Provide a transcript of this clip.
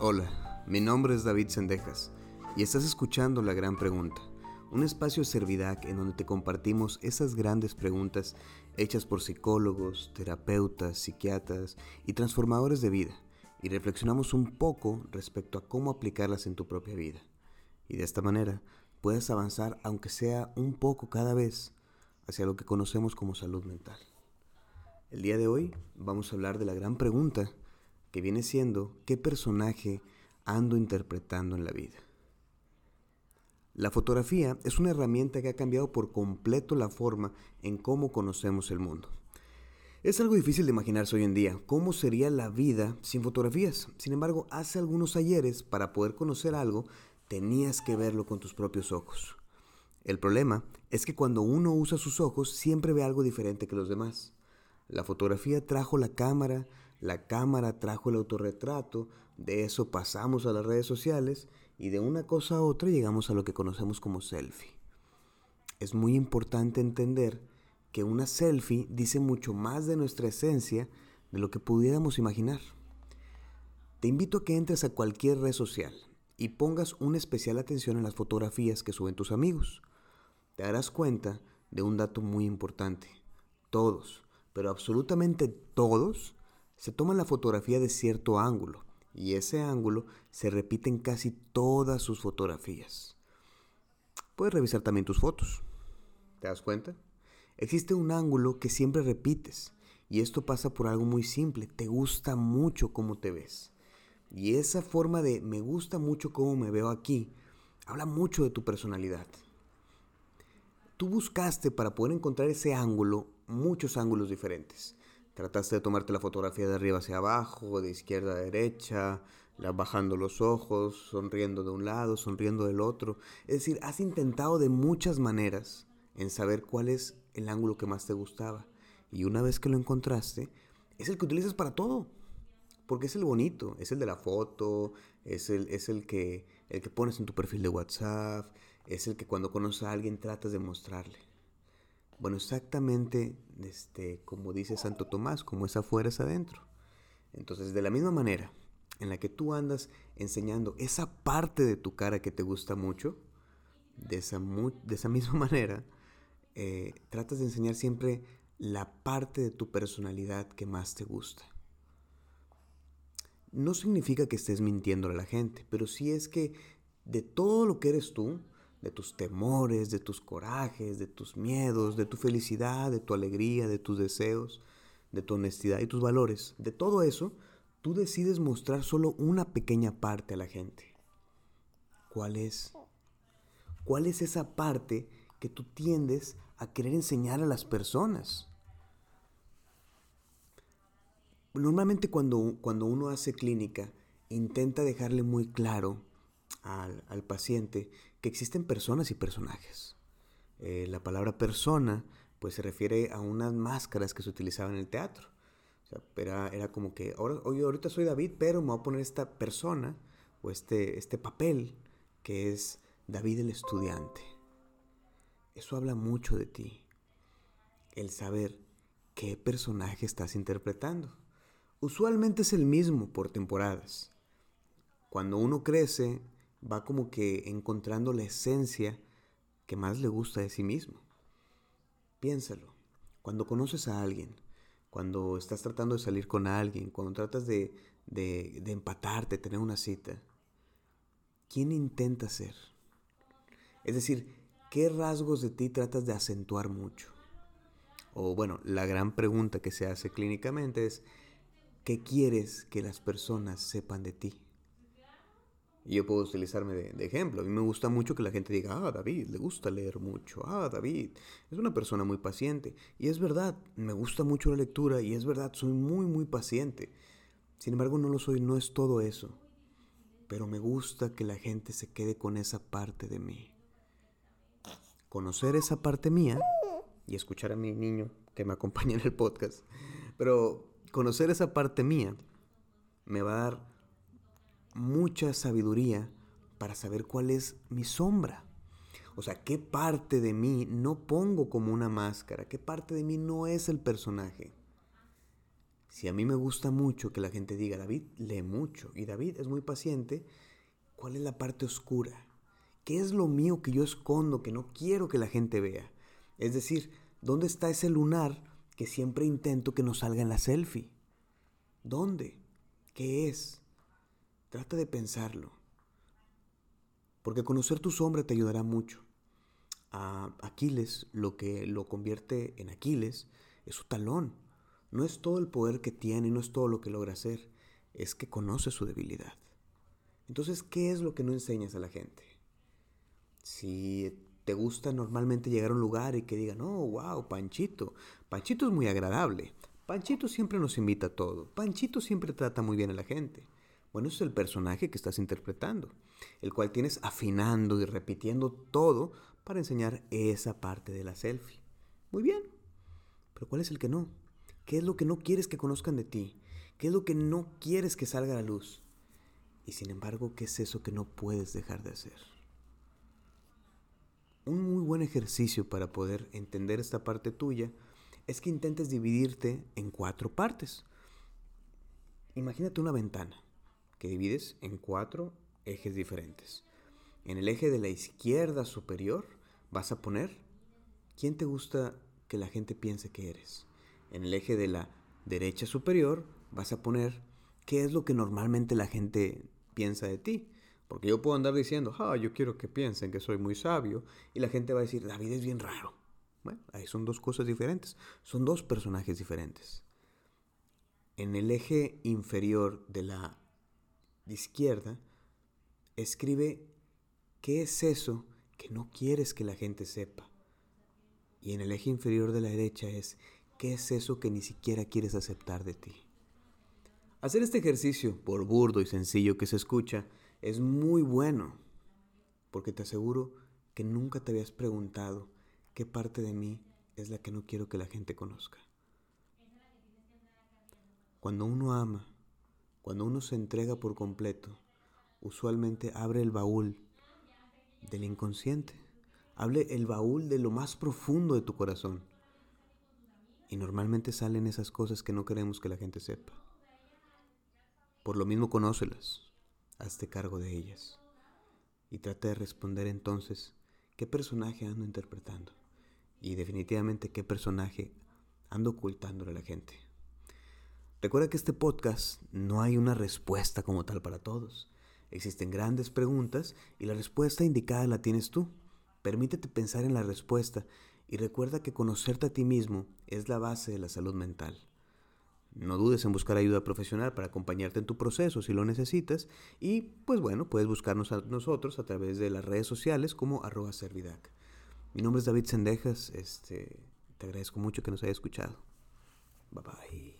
Hola, mi nombre es David Sendejas y estás escuchando La Gran Pregunta, un espacio de Servidac en donde te compartimos esas grandes preguntas hechas por psicólogos, terapeutas, psiquiatras y transformadores de vida y reflexionamos un poco respecto a cómo aplicarlas en tu propia vida. Y de esta manera puedes avanzar aunque sea un poco cada vez hacia lo que conocemos como salud mental. El día de hoy vamos a hablar de la gran pregunta que viene siendo ¿qué personaje ando interpretando en la vida? La fotografía es una herramienta que ha cambiado por completo la forma en cómo conocemos el mundo. Es algo difícil de imaginarse hoy en día, cómo sería la vida sin fotografías. Sin embargo, hace algunos ayeres, para poder conocer algo, tenías que verlo con tus propios ojos. El problema es que cuando uno usa sus ojos siempre ve algo diferente que los demás. La fotografía trajo la cámara, la cámara trajo el autorretrato, de eso pasamos a las redes sociales y de una cosa a otra llegamos a lo que conocemos como selfie. Es muy importante entender que una selfie dice mucho más de nuestra esencia de lo que pudiéramos imaginar. Te invito a que entres a cualquier red social y pongas una especial atención en las fotografías que suben tus amigos. Te darás cuenta de un dato muy importante. Todos, pero absolutamente todos, se toman la fotografía de cierto ángulo y ese ángulo se repite en casi todas sus fotografías. Puedes revisar también tus fotos. ¿Te das cuenta? Existe un ángulo que siempre repites y esto pasa por algo muy simple. Te gusta mucho cómo te ves. Y esa forma de me gusta mucho cómo me veo aquí habla mucho de tu personalidad. Tú buscaste para poder encontrar ese ángulo muchos ángulos diferentes. Trataste de tomarte la fotografía de arriba hacia abajo, de izquierda a derecha, bajando los ojos, sonriendo de un lado, sonriendo del otro. Es decir, has intentado de muchas maneras en saber cuál es el ángulo que más te gustaba. Y una vez que lo encontraste, es el que utilizas para todo. Porque es el bonito, es el de la foto, es el, es el, que, el que pones en tu perfil de WhatsApp, es el que cuando conoces a alguien tratas de mostrarle. Bueno, exactamente este, como dice Santo Tomás, como es afuera es adentro. Entonces, de la misma manera en la que tú andas enseñando esa parte de tu cara que te gusta mucho, de esa, de esa misma manera, eh, tratas de enseñar siempre la parte de tu personalidad que más te gusta. No significa que estés mintiendo a la gente, pero sí es que de todo lo que eres tú, de tus temores, de tus corajes, de tus miedos, de tu felicidad, de tu alegría, de tus deseos, de tu honestidad y tus valores, de todo eso, tú decides mostrar solo una pequeña parte a la gente. ¿Cuál es? ¿Cuál es esa parte que tú tiendes a querer enseñar a las personas? Normalmente cuando, cuando uno hace clínica, intenta dejarle muy claro al, paciente que existen personas y personajes. Eh, la palabra persona pues se refiere a unas máscaras que se utilizaban en el teatro. O sea, era, como que, ahora, oye, ahorita soy David, pero me voy a poner esta persona o este, este papel que es David el estudiante. Eso habla mucho de ti. El saber qué personaje estás interpretando. Usualmente es el mismo por temporadas. Cuando uno crece, va como que encontrando la esencia que más le gusta de sí mismo. Piénsalo. Cuando conoces a alguien, cuando estás tratando de salir con alguien, cuando tratas de, de, de empatarte, tener una cita, ¿quién intenta ser? Es decir, ¿qué rasgos de ti tratas de acentuar mucho? O bueno, la gran pregunta que se hace clínicamente es, ¿qué quieres que las personas sepan de ti? Y yo puedo utilizarme de, ejemplo. A mí me gusta mucho que la gente diga, ah, David, le gusta leer mucho. Ah, David, es una persona muy paciente. Y es verdad, me gusta mucho la lectura y es verdad, soy muy, muy paciente. Sin embargo, no lo soy, no es todo eso. Pero me gusta que la gente se quede con esa parte de mí. Conocer esa parte mía y escuchar a mi niño que me acompaña en el podcast. Pero conocer esa parte mía me va a dar mucha sabiduría para saber cuál es mi sombra. O sea, qué parte de mí no pongo como una máscara, qué parte de mí no es el personaje. Si a mí me gusta mucho que la gente diga, David lee mucho y David es muy paciente, ¿cuál es la parte oscura? ¿Qué es lo mío que yo escondo, que no quiero que la gente vea? Es decir, ¿dónde está ese lunar que siempre intento que no salga en la selfie? ¿Dónde? ¿Qué es? Trata de pensarlo. Porque conocer tu sombra te ayudará mucho. A Aquiles lo que lo convierte en Aquiles es su talón. No es todo el poder que tiene, no es todo lo que logra hacer, es que conoce su debilidad. Entonces, ¿qué es lo que no enseñas a la gente? Si te gusta normalmente llegar a un lugar y que digan, oh, wow, Panchito, Panchito es muy agradable, Panchito siempre nos invita a todo, Panchito siempre trata muy bien a la gente. Bueno, es el personaje que estás interpretando, el cual tienes afinando y repitiendo todo para enseñar esa parte de la selfie. Muy bien, pero ¿cuál es el que no? ¿Qué es lo que no quieres que conozcan de ti? ¿Qué es lo que no quieres que salga a la luz? Y sin embargo, ¿qué es eso que no puedes dejar de hacer? Un muy buen ejercicio para poder entender esta parte tuya es que intentes dividirte en cuatro partes. Imagínate una ventana que divides en cuatro ejes diferentes. En el eje de la izquierda superior vas a poner quién te gusta que la gente piense que eres. En el eje de la derecha superior vas a poner qué es lo que normalmente la gente piensa de ti. Porque yo puedo andar diciendo, ah, yo quiero que piensen que soy muy sabio, y la gente va a decir, David es bien raro. Bueno, ahí son dos cosas diferentes, son dos personajes diferentes. En el eje inferior de la izquierda, escribe qué es eso que no quieres que la gente sepa. Y en el eje inferior de la derecha es qué es eso que ni siquiera quieres aceptar de ti. Hacer este ejercicio, por burdo y sencillo que se escucha, es muy bueno, porque te aseguro que nunca te habías preguntado qué parte de mí es la que no quiero que la gente conozca. Cuando uno ama, cuando uno se entrega por completo, usualmente abre el baúl del inconsciente, abre el baúl de lo más profundo de tu corazón. Y normalmente salen esas cosas que no queremos que la gente sepa. Por lo mismo conócelas, hazte cargo de ellas. Y trata de responder entonces qué personaje ando interpretando. Y definitivamente qué personaje ando ocultándole a la gente. Recuerda que este podcast no hay una respuesta como tal para todos. Existen grandes preguntas y la respuesta indicada la tienes tú. Permítete pensar en la respuesta y recuerda que conocerte a ti mismo es la base de la salud mental. No dudes en buscar ayuda profesional para acompañarte en tu proceso si lo necesitas y pues bueno, puedes buscarnos a nosotros a través de las redes sociales como arroba servidac. Mi nombre es David Sendejas, este, te agradezco mucho que nos hayas escuchado. Bye bye.